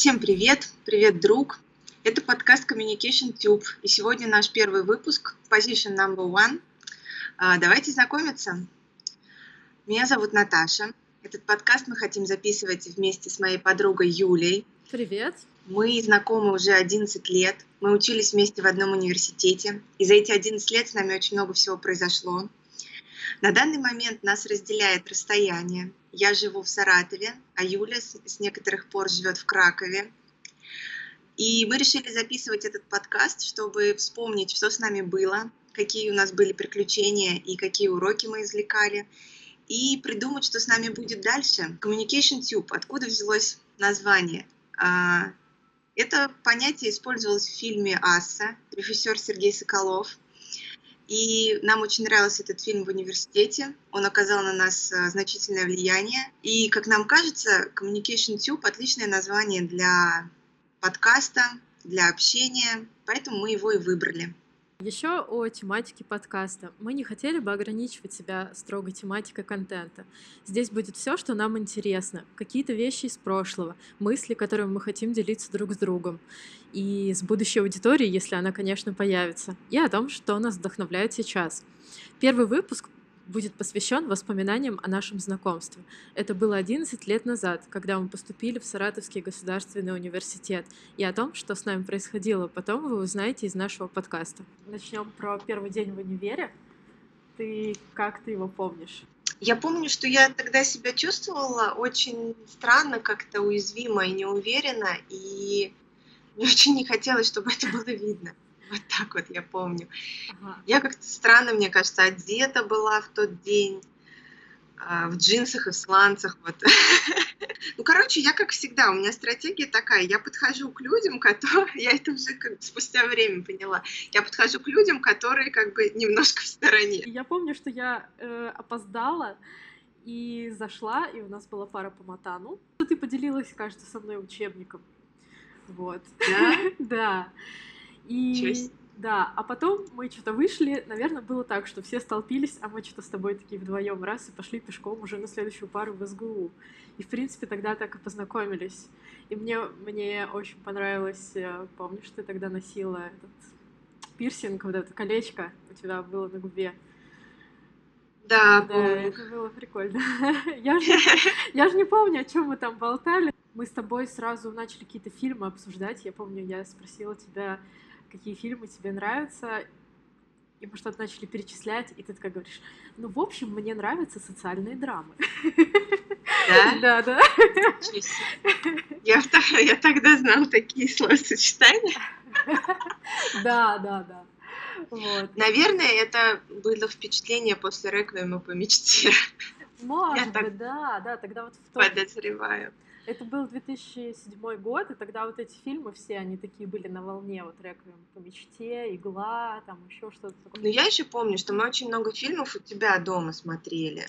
Всем привет! Привет, друг! Это подкаст Communication Tube, и сегодня наш первый выпуск Position Number One. А, давайте знакомиться. Меня зовут Наташа. Этот подкаст мы хотим записывать вместе с моей подругой Юлей. Привет! Мы знакомы уже 11 лет. Мы учились вместе в одном университете. И за эти 11 лет с нами очень много всего произошло. На данный момент нас разделяет расстояние. Я живу в Саратове, а Юля с, с некоторых пор живет в Кракове. И мы решили записывать этот подкаст, чтобы вспомнить, что с нами было, какие у нас были приключения и какие уроки мы извлекали, и придумать, что с нами будет дальше. Communication Tube, откуда взялось название? А, это понятие использовалось в фильме «Асса», режиссер Сергей Соколов. И нам очень нравился этот фильм в университете. Он оказал на нас э, значительное влияние. И, как нам кажется, Communication Tube — отличное название для подкаста, для общения, поэтому мы его и выбрали. Еще о тематике подкаста. Мы не хотели бы ограничивать себя строго тематикой контента. Здесь будет все, что нам интересно, какие-то вещи из прошлого, мысли, которыми мы хотим делиться друг с другом, и с будущей аудиторией, если она, конечно, появится, и о том, что нас вдохновляет сейчас. Первый выпуск будет посвящен воспоминаниям о нашем знакомстве. Это было 11 лет назад, когда мы поступили в Саратовский государственный университет. И о том, что с нами происходило потом, вы узнаете из нашего подкаста. Начнем про первый день в универе. Ты как ты его помнишь? Я помню, что я тогда себя чувствовала очень странно, как-то уязвимо и неуверенно, и мне очень не хотелось, чтобы это было видно. Вот так вот я помню. Ага. Я как-то странно, мне кажется, одета была в тот день а, в джинсах и в сланцах. Вот. Ну, короче, я, как всегда, у меня стратегия такая. Я подхожу к людям, которые... Я это уже как бы спустя время поняла. Я подхожу к людям, которые как бы немножко в стороне. Я помню, что я э, опоздала и зашла, и у нас была пара по матану. Ты поделилась, кажется, со мной учебником. Вот. Да? Да. И да, а потом мы что-то вышли, наверное, было так, что все столпились, а мы что-то с тобой такие вдвоем раз и пошли пешком уже на следующую пару в СГУ. И, в принципе, тогда так и познакомились. И мне, мне очень понравилось, э, помнишь, ты тогда носила этот пирсинг, вот это колечко у тебя было на губе. Да, да, это было прикольно. я, же, я же не помню, о чем мы там болтали. Мы с тобой сразу начали какие-то фильмы обсуждать. Я помню, я спросила тебя, какие фильмы тебе нравятся, и мы что-то начали перечислять, и ты такая говоришь, ну, в общем, мне нравятся социальные драмы. Да? Да, да. Я, я тогда знала такие словосочетания. Да, да, да. Вот. Наверное, это было впечатление после реквиема по мечте. Может я быть, да, да, тогда вот в том... Подозреваю. Это был 2007 год, и тогда вот эти фильмы все, они такие были на волне, вот «Реквием по мечте», «Игла», там еще что-то такое. Ну, я еще помню, что мы очень много фильмов у тебя дома смотрели.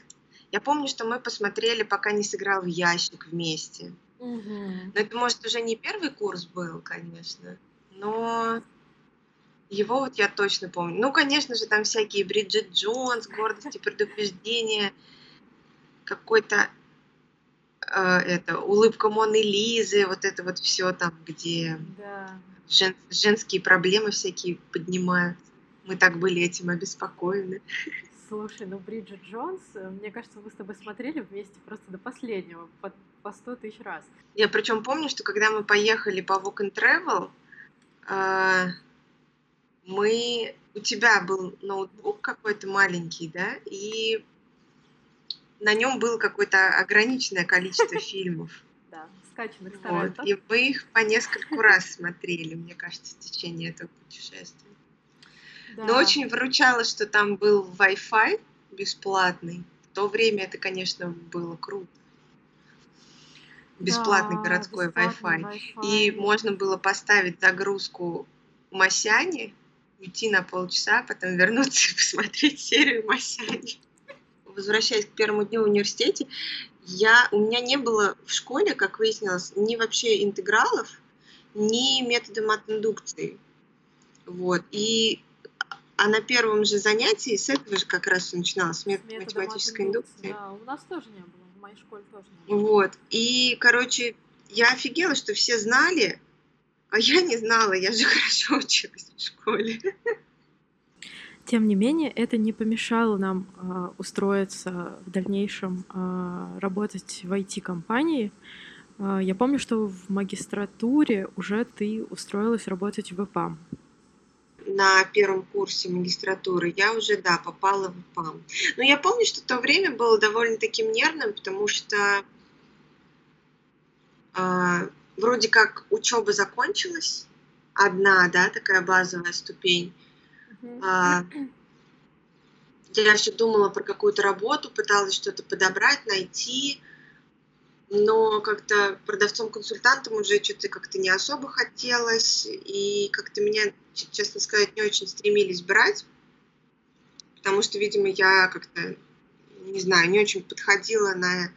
Я помню, что мы посмотрели, пока не сыграл в ящик вместе. Угу. Но это, может, уже не первый курс был, конечно, но его вот я точно помню. Ну, конечно же, там всякие Бриджит Джонс, гордость и предупреждение, какой-то это улыбка Моны Лизы, вот это вот все там, где да. жен, женские проблемы всякие поднимают. Мы так были этим обеспокоены. Слушай, ну Бриджит Джонс, э, мне кажется, мы с тобой смотрели вместе просто до последнего, по, по 100 тысяч раз. Я причем помню, что когда мы поехали по Walk and Travel, э, мы... У тебя был ноутбук какой-то маленький, да, и на нем было какое-то ограниченное количество фильмов. Да, скачанных вот. И мы их по нескольку раз смотрели, мне кажется, в течение этого путешествия. Да. Но очень выручало, что там был Wi-Fi бесплатный. В то время это, конечно, было круто. Бесплатный да, городской Wi-Fi. Wi-Fi. И можно было поставить загрузку Масяни, уйти на полчаса, потом вернуться и посмотреть серию Масяни возвращаясь к первому дню в университете, я, у меня не было в школе, как выяснилось, ни вообще интегралов, ни метода матиндукции. Вот. И а на первом же занятии с этого же как раз все начиналось, с метода математической индукции. Да, у нас тоже не было, в моей школе тоже не было. Вот. И, короче, я офигела, что все знали, а я не знала, я же хорошо училась в школе. Тем не менее, это не помешало нам э, устроиться в дальнейшем, э, работать в IT-компании. Э, я помню, что в магистратуре уже ты устроилась работать в ИПАМ. На первом курсе магистратуры я уже, да, попала в ИПАМ. Но я помню, что то время было довольно таким нервным, потому что э, вроде как учеба закончилась, одна, да, такая базовая ступень. А, я все думала про какую-то работу, пыталась что-то подобрать, найти, но как-то продавцом-консультантом уже что-то как-то не особо хотелось, и как-то меня, честно сказать, не очень стремились брать, потому что, видимо, я как-то, не знаю, не очень подходила на,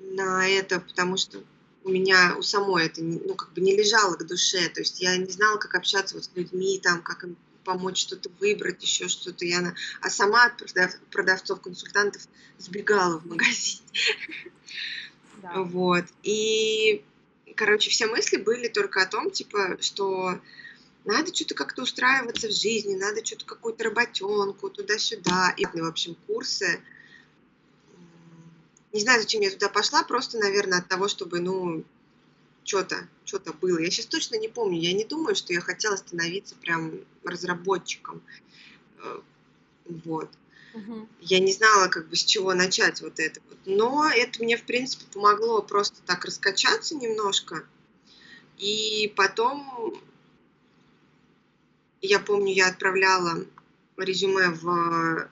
на это, потому что у меня у самой это ну, как бы не лежало к душе, то есть я не знала, как общаться вот с людьми, там, как им помочь что-то выбрать, еще что-то. Я, а сама от продав, продавцов-консультантов сбегала в магазин. Да. Вот. И, короче, все мысли были только о том, типа, что надо что-то как-то устраиваться в жизни, надо что-то какую-то работенку туда-сюда. И, в общем, курсы. Не знаю, зачем я туда пошла, просто, наверное, от того, чтобы, ну, что-то, что-то было. Я сейчас точно не помню. Я не думаю, что я хотела становиться прям разработчиком. Э, вот. Угу. Я не знала, как бы с чего начать вот это вот. Но это мне, в принципе, помогло просто так раскачаться немножко. И потом, я помню, я отправляла резюме в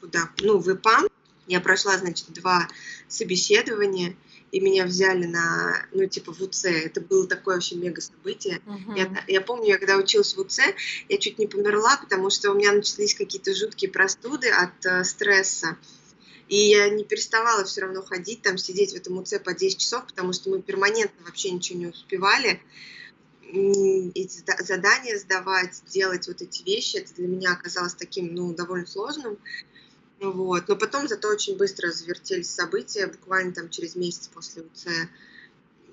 куда? Ну, в ИПАМ. Я прошла, значит, два собеседования и меня взяли на, ну, типа, в УЦ. Это было такое вообще мега событие. Uh-huh. Я, я помню, я когда училась в УЦ, я чуть не померла, потому что у меня начались какие-то жуткие простуды от э, стресса. И я не переставала все равно ходить, там, сидеть в этом УЦ по 10 часов, потому что мы перманентно вообще ничего не успевали. Эти задания сдавать, делать вот эти вещи, это для меня оказалось таким, ну, довольно сложным. Вот. Но потом зато очень быстро завертелись события, буквально там через месяц после УЦ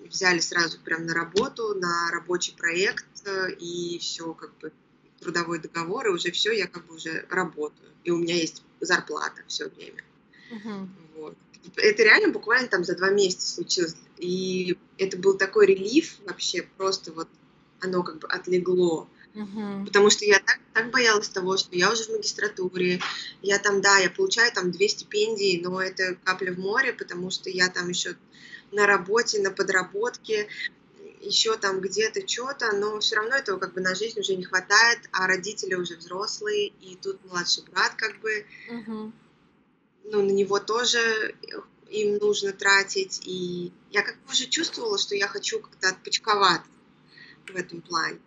взяли сразу прям на работу, на рабочий проект, э, и все, как бы трудовой договор, и уже все, я как бы уже работаю. И у меня есть зарплата все время. Uh-huh. Вот. Это реально буквально там за два месяца случилось. И это был такой релиф вообще, просто вот оно как бы отлегло. Угу. Потому что я так, так боялась того, что я уже в магистратуре, я там, да, я получаю там две стипендии, но это капля в море, потому что я там еще на работе, на подработке, еще там где-то что-то, но все равно этого как бы на жизнь уже не хватает, а родители уже взрослые, и тут младший брат как бы, угу. ну, на него тоже им нужно тратить, и я как бы уже чувствовала, что я хочу как-то отпочковать в этом плане.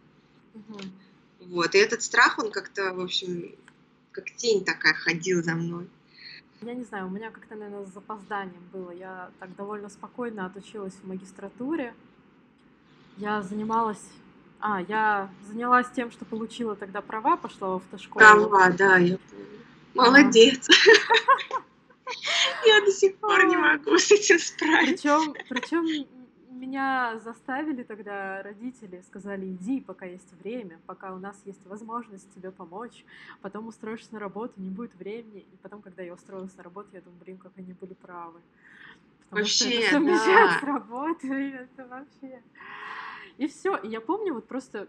Угу. Вот, и этот страх, он как-то, в общем, как тень такая ходил за мной. Я не знаю, у меня как-то, наверное, с запозданием было. Я так довольно спокойно отучилась в магистратуре. Я занималась... А, я занялась тем, что получила тогда права, пошла в автошколу. Права, да, я. Молодец. Я до сих пор не могу с этим справиться. Причем, причем меня заставили тогда родители, сказали, иди, пока есть время, пока у нас есть возможность тебе помочь, потом устроишься на работу, не будет времени. И потом, когда я устроилась на работу, я думаю, блин, как они были правы. Потому вообще, что это да. с работой, это вообще... И все. И я помню, вот просто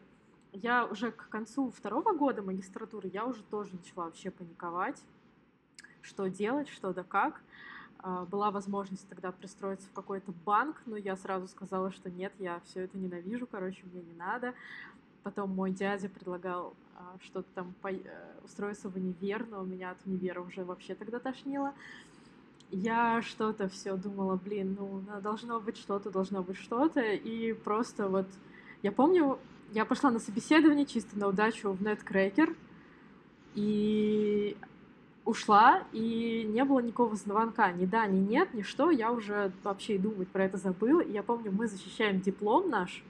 я уже к концу второго года магистратуры, я уже тоже начала вообще паниковать, что делать, что да как. А, была возможность тогда пристроиться в какой-то банк, но я сразу сказала, что нет, я все это ненавижу, короче, мне не надо. Потом мой дядя предлагал а, что-то там по... Э, устроиться в универ, но у меня от универа уже вообще тогда тошнило. Я что-то все думала, блин, ну должно быть что-то, должно быть что-то, и просто вот я помню, я пошла на собеседование чисто на удачу в Netcracker, и ушла, и не было никакого звонка, ни да, ни нет, ни что, я уже вообще и думать про это забыла. И я помню, мы защищаем диплом наш,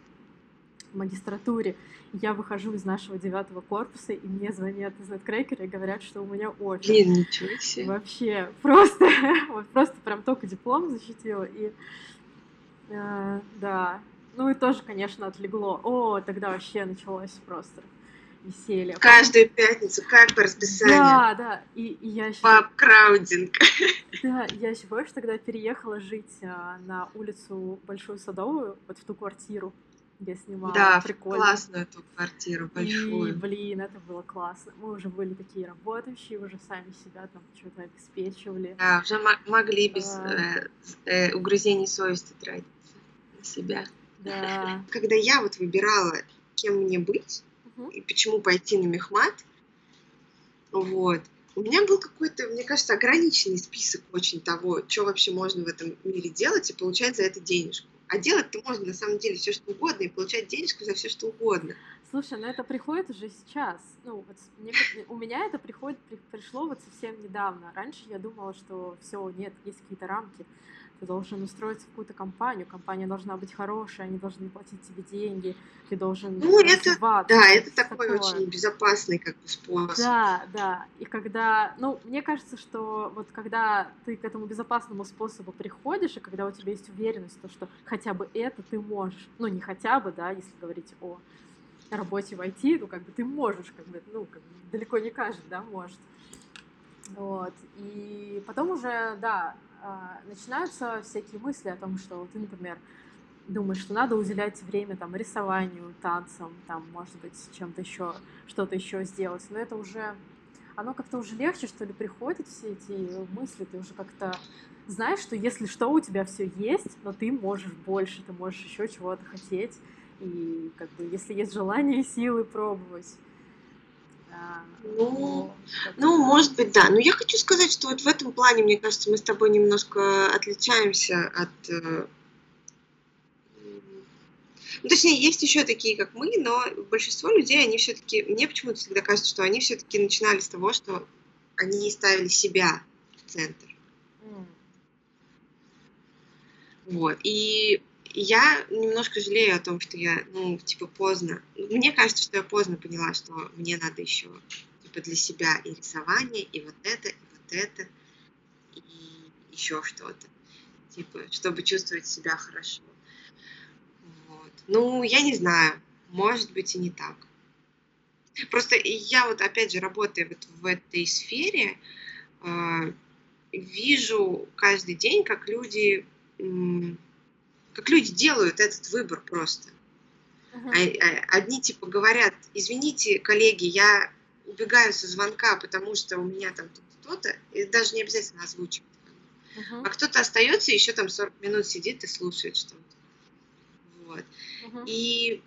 в магистратуре. Я выхожу из нашего девятого корпуса, и мне звонят из Неткрекера и говорят, что у меня очень. Блин, ничего себе. Вообще, просто, вот просто прям только диплом защитила, и э, да. Ну и тоже, конечно, отлегло. О, тогда вообще началось просто веселье. Каждую пятницу, как по расписанию. Да, да. И, и я еще... Пап краудинг. Да, я еще больше тогда переехала жить а, на улицу Большую Садовую, вот в ту квартиру, где снимала. Да, Прикольно. классную эту квартиру, большую. И, блин, это было классно. Мы уже были такие работающие, уже сами себя там что-то обеспечивали. Да, уже могли без А. э, э, угрызений совести тратиться на себя. Да. Когда я вот выбирала, кем мне быть, И почему пойти на мехмат, вот, у меня был какой-то, мне кажется, ограниченный список очень того, что вообще можно в этом мире делать и получать за это денежку. А делать-то можно на самом деле все что угодно и получать денежку за все что угодно. Слушай, ну это приходит уже сейчас. Ну, вот мне у меня это приходит, при- пришло вот совсем недавно. Раньше я думала, что все, нет, есть какие-то рамки. Ты должен устроиться в какую-то компанию, компания должна быть хорошая, они должны платить тебе деньги, ты должен Ну, это- развиваться, Да, это такой такое. очень безопасный как бы способ. Да, да. И когда, ну, мне кажется, что вот когда ты к этому безопасному способу приходишь, и когда у тебя есть уверенность, то, что хотя бы это ты можешь, ну, не хотя бы, да, если говорить о работе в IT, ну, как бы ты можешь, как бы, ну, как бы далеко не каждый, да, может. Вот. И потом уже, да, начинаются всякие мысли о том, что ты, например, думаешь, что надо уделять время там рисованию, танцам, там, может быть, чем-то еще, что-то еще сделать. Но это уже, оно как-то уже легче, что ли, приходит все эти мысли, ты уже как-то знаешь, что если что, у тебя все есть, но ты можешь больше, ты можешь еще чего-то хотеть. И как бы, если есть желание и силы пробовать. Ну, Ну, так. может быть, да. Но я хочу сказать, что вот в этом плане, мне кажется, мы с тобой немножко отличаемся от... э, Ну, точнее, есть еще такие, как мы, но большинство людей, они все-таки... Мне почему-то всегда кажется, что они все-таки начинали с того, что они ставили себя в центр. М, Вот. И я немножко жалею о том, что я, ну, типа, поздно. Мне кажется, что я поздно поняла, что мне надо еще, типа, для себя и рисование, и вот это, и вот это, и еще что-то. Типа, чтобы чувствовать себя хорошо. Вот. Ну, я не знаю. Может быть, и не так. Просто я вот, опять же, работая вот в этой сфере, э, вижу каждый день, как люди м, как люди делают этот выбор просто. а- Одни типа говорят, извините, коллеги, я убегаю со звонка, потому что у меня там то-то, и даже не обязательно озвучивать. Мгм. А кто-то остается еще там 40 минут сидит и слушает что-то. Вот. Мгм. И,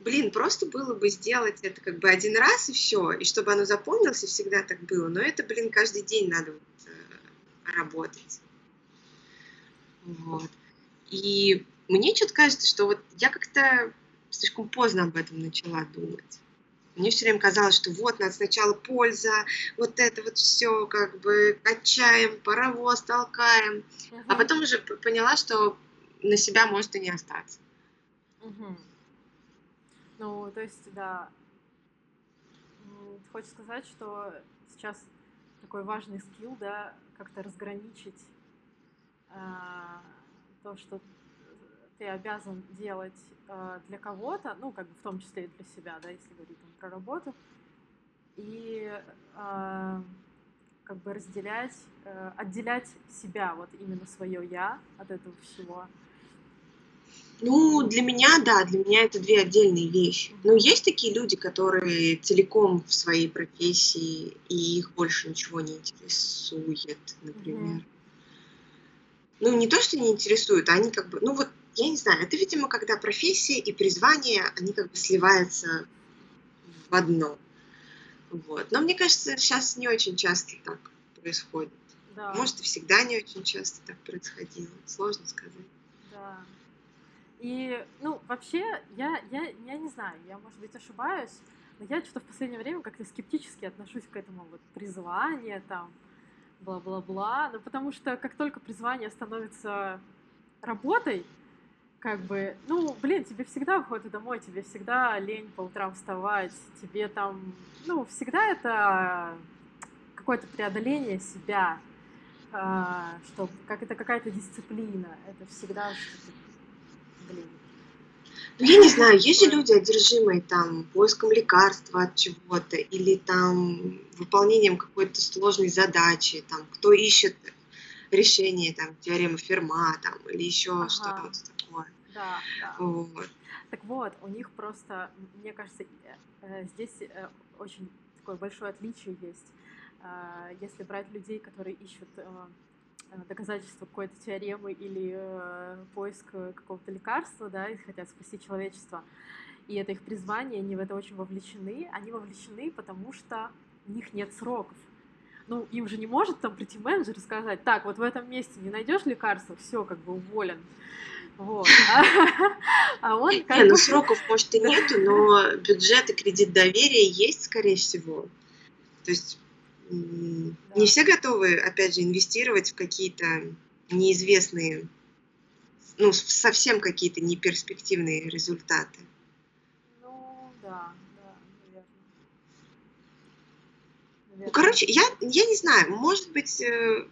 блин, просто было бы сделать это как бы один раз и все, и чтобы оно запомнилось, и всегда так было. Но это, блин, каждый день надо вот, э, работать. Вот. И мне что-то кажется, что вот я как-то слишком поздно об этом начала думать. Мне все время казалось, что вот надо сначала польза, вот это вот все как бы качаем, паровоз толкаем, а Мгм. потом уже поняла, что на себя может и не остаться. Мгм. Ну, то есть, да. Хочешь сказать, что сейчас такой важный скилл, да, как-то разграничить а, то, что ты обязан делать а, для кого-то, ну, как бы в том числе и для себя, да, если говорить там про работу, и а, как бы разделять, э, отделять себя, вот именно свое я от этого всего. Ну, для меня, да, для меня это две отдельные вещи. Но есть такие люди, которые целиком в своей профессии, и их больше ничего не интересует, например. Мгм. Ну, не то, что не интересует, а они как бы, ну вот, я не знаю, это, видимо, когда профессия и призвание, они как бы сливаются в одно. Вот. Но мне кажется, сейчас не очень часто так происходит. Да. Может, и всегда не очень часто так происходило. Сложно сказать. Да. И, ну, вообще, я, я, я не знаю, я, может быть, ошибаюсь, но я что-то в последнее время как-то скептически отношусь к этому вот призванию, там, бла-бла-бла, ну, потому что как только призвание становится работой, как бы, ну, блин, тебе всегда выходит домой, тебе всегда лень по утрам вставать, тебе там, ну, всегда это какое-то преодоление себя, а, что как это какая-то дисциплина, это всегда что-то, блин. Ну, я не знаю, есть же люди, одержимые там поиском лекарства от чего-то или там выполнением какой-то сложной задачи, там кто ищет решение там теоремы Ферма там или еще ага. что-то такое. Да, да. Вот. Так вот, у них просто, мне кажется, э, здесь э, очень такое большое отличие есть а, если брать людей, которые ищут э, э, доказательства какой-то теоремы или э, поиск какого-то лекарства, да, и хотят спасти человечество, и это их призвание, они в это очень вовлечены, они вовлечены, потому что у них нет сроков. Ну, им же не может там прийти менеджер и сказать, так, вот в этом месте не найдешь лекарства, все, как бы уволен. Вот. А он как Не, ну сроков, может, и нету, но бюджет и кредит доверия есть, скорее всего. То есть. Не все готовы, опять же, инвестировать в какие-то неизвестные, ну, совсем какие-то неперспективные результаты. Ну, да, да, наверное. наверное. Ну, короче, я, я не знаю, может быть, э,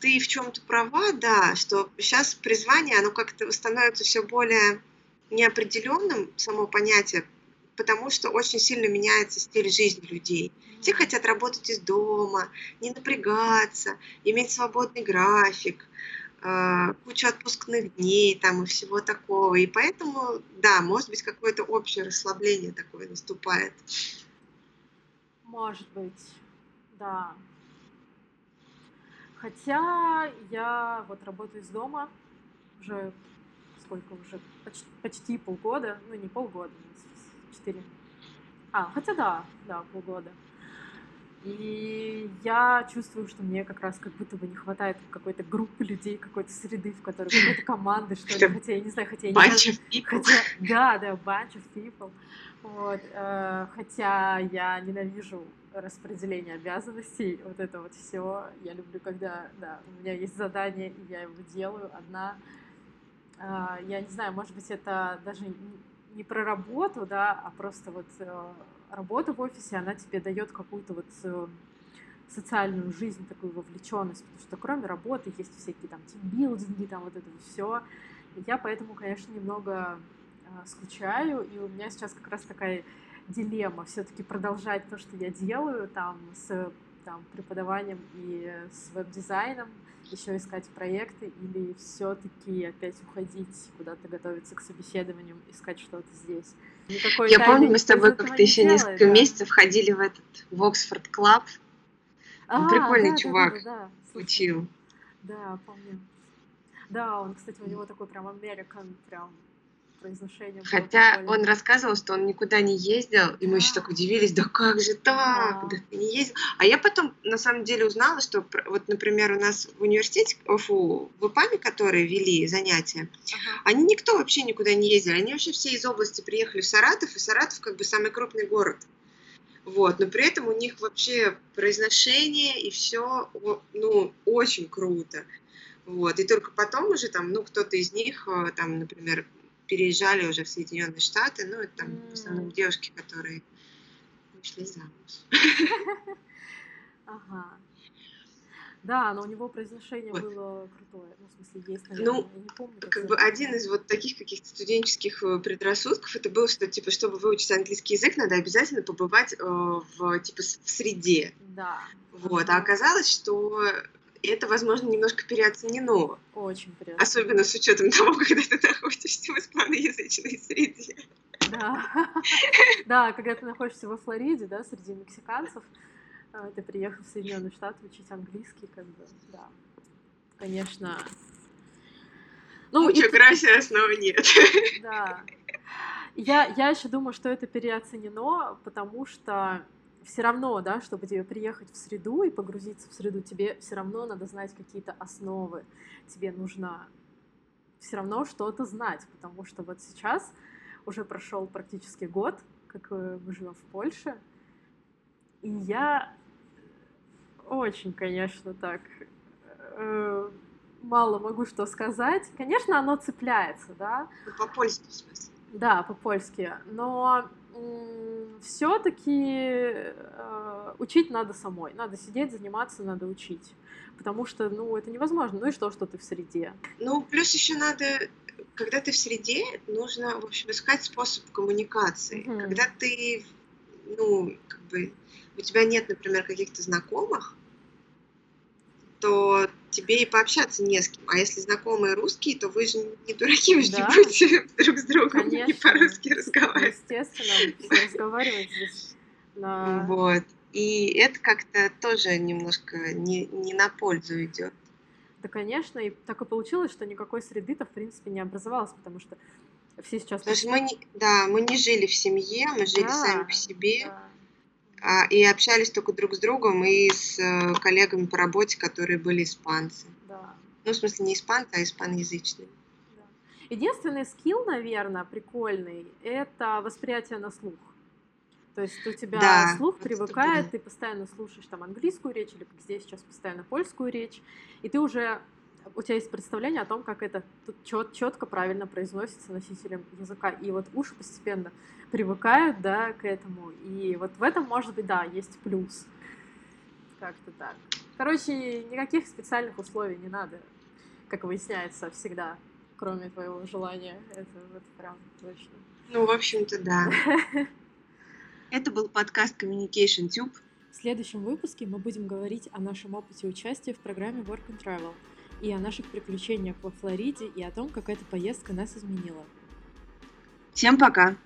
ты в чем-то права, да, что сейчас призвание, оно как-то становится все более неопределенным, само понятие, потому что очень сильно меняется стиль жизни людей. Все хотят работать из дома, не напрягаться, иметь свободный график, кучу отпускных дней там и всего такого. И поэтому, да, может быть, какое-то общее расслабление такое наступает. Может быть, да. Хотя я вот работаю из дома уже сколько уже почти, почти полгода, ну не полгода, четыре. А, хотя да, да, полгода. И я чувствую, что мне как раз как будто бы не хватает какой-то группы людей, какой-то среды, в которой какой-то команды, что ли, хотя я не знаю, хотя я не bunch of people. Хотя, да, да, bunch of people. Вот, э, хотя я ненавижу распределение обязанностей, вот это вот все. Я люблю, когда, да, у меня есть задание, и я его делаю одна. Э, я не знаю, может быть, это даже не про работу, да, а просто вот э, работа в офисе, она тебе дает какую-то вот э, социальную жизнь, такую вовлеченность, потому что кроме работы есть всякие там тимбилдинги, там вот это все. Я поэтому, конечно, немного э, скучаю, и у меня сейчас как раз такая дилемма все-таки продолжать то, что я делаю там с там, преподаванием и с веб-дизайном, еще искать проекты или все-таки опять уходить куда-то готовиться к собеседованиям, искать что-то здесь. Никакой Я помню, мы с тобой как-то еще делает, несколько да. месяцев ходили в этот в Oxford Club. А, прикольный да, чувак да, да, да. учил. Да, помню. Да, он, кстати, у него такой прям American, прям произношение. Хотя он рассказывал, что он никуда не ездил, и мы еще так удивились, да как же так, да ты не ездил. А я потом на самом деле узнала, что вот, например, у нас в университете, фу, в ИПАМе, которые вели занятия, они никто вообще никуда не ездили, они вообще все из области приехали в Саратов, и Саратов как бы самый крупный город. Вот, но при этом у них вообще произношение и все, ну, очень круто. Вот, и только потом уже там, ну, кто-то из них, э, там, например, переезжали уже в Соединенные Штаты, ну, это там mm. в основном девушки, которые вышли замуж. Ага. Да, но у него произношение вот. было крутое. Ну, в смысле, есть, наверное, ну, я не помню. Как, как бы один из вот таких каких-то студенческих э, предрассудков, это было, что, типа, чтобы выучить английский язык, надо обязательно побывать э, в, типа, в среде. Да. Вот, а оказалось, что и это, возможно, немножко переоценено. Очень переоценено. Особенно с учетом того, когда ты находишься в испаноязычной среде. Да. да, когда ты находишься во Флориде, да, среди мексиканцев, э, ты приехал в Соединенные Штаты учить английский, как бы, да. Конечно. Ну, Mucho gracias, снова нет. Да. Я, я еще думаю, что это переоценено, потому что все равно, да, чтобы тебе приехать в среду и погрузиться в среду, тебе все равно надо знать какие-то основы. Тебе нужно все равно что-то знать, потому что вот сейчас уже прошел практически год, как э, мы живем в Польше, и я очень, конечно, так э, мало могу что сказать. Конечно, оно цепляется, да. Ну, по-польски, в смысле. Да, по-польски. Но все-таки э, учить надо самой. Надо сидеть, заниматься, надо учить. Потому что, ну, это невозможно. Ну и что, что ты в среде? Ну, плюс еще надо, когда ты в среде, нужно, в общем, искать способ коммуникации. Mm-hmm. Когда ты, ну, как бы, у тебя нет, например, каких-то знакомых, то тебе и пообщаться не с кем. А если знакомые русские, то вы же не дураки, вы же да. не будете друг с другом Конечно. не по-русски разговаривать. Естественно, разговаривать здесь. На... Вот. И это как-то тоже немножко не, не на пользу идет. Да, конечно, и так и получилось, что никакой среды-то, в принципе, не образовалось, потому что все сейчас... Потому что мы не, да, мы не жили в семье, мы жили да, сами по себе. Да и общались только друг с другом и с э, коллегами по работе, которые были испанцы. Да. Ну, в смысле, не испанцы, а испаноязычные. Да. Единственный скилл, наверное, прикольный, это восприятие на слух. То есть у тебя да, слух привыкает, ты постоянно слушаешь там английскую речь, или как здесь сейчас постоянно польскую речь, и ты уже у тебя есть представление о том, как это чет, четко, правильно произносится носителем языка. И вот уши постепенно привыкают, да, к этому. И вот в этом, может быть, да, есть плюс. Как-то так. Короче, никаких специальных условий не надо, как выясняется всегда, кроме твоего желания. Это вот прям точно. Ну, в общем-то, да. Это был подкаст Communication Tube. В следующем выпуске мы будем говорить о нашем опыте участия в программе Work and Travel – и о наших приключениях во Флориде и о том, как эта поездка нас изменила. Всем пока!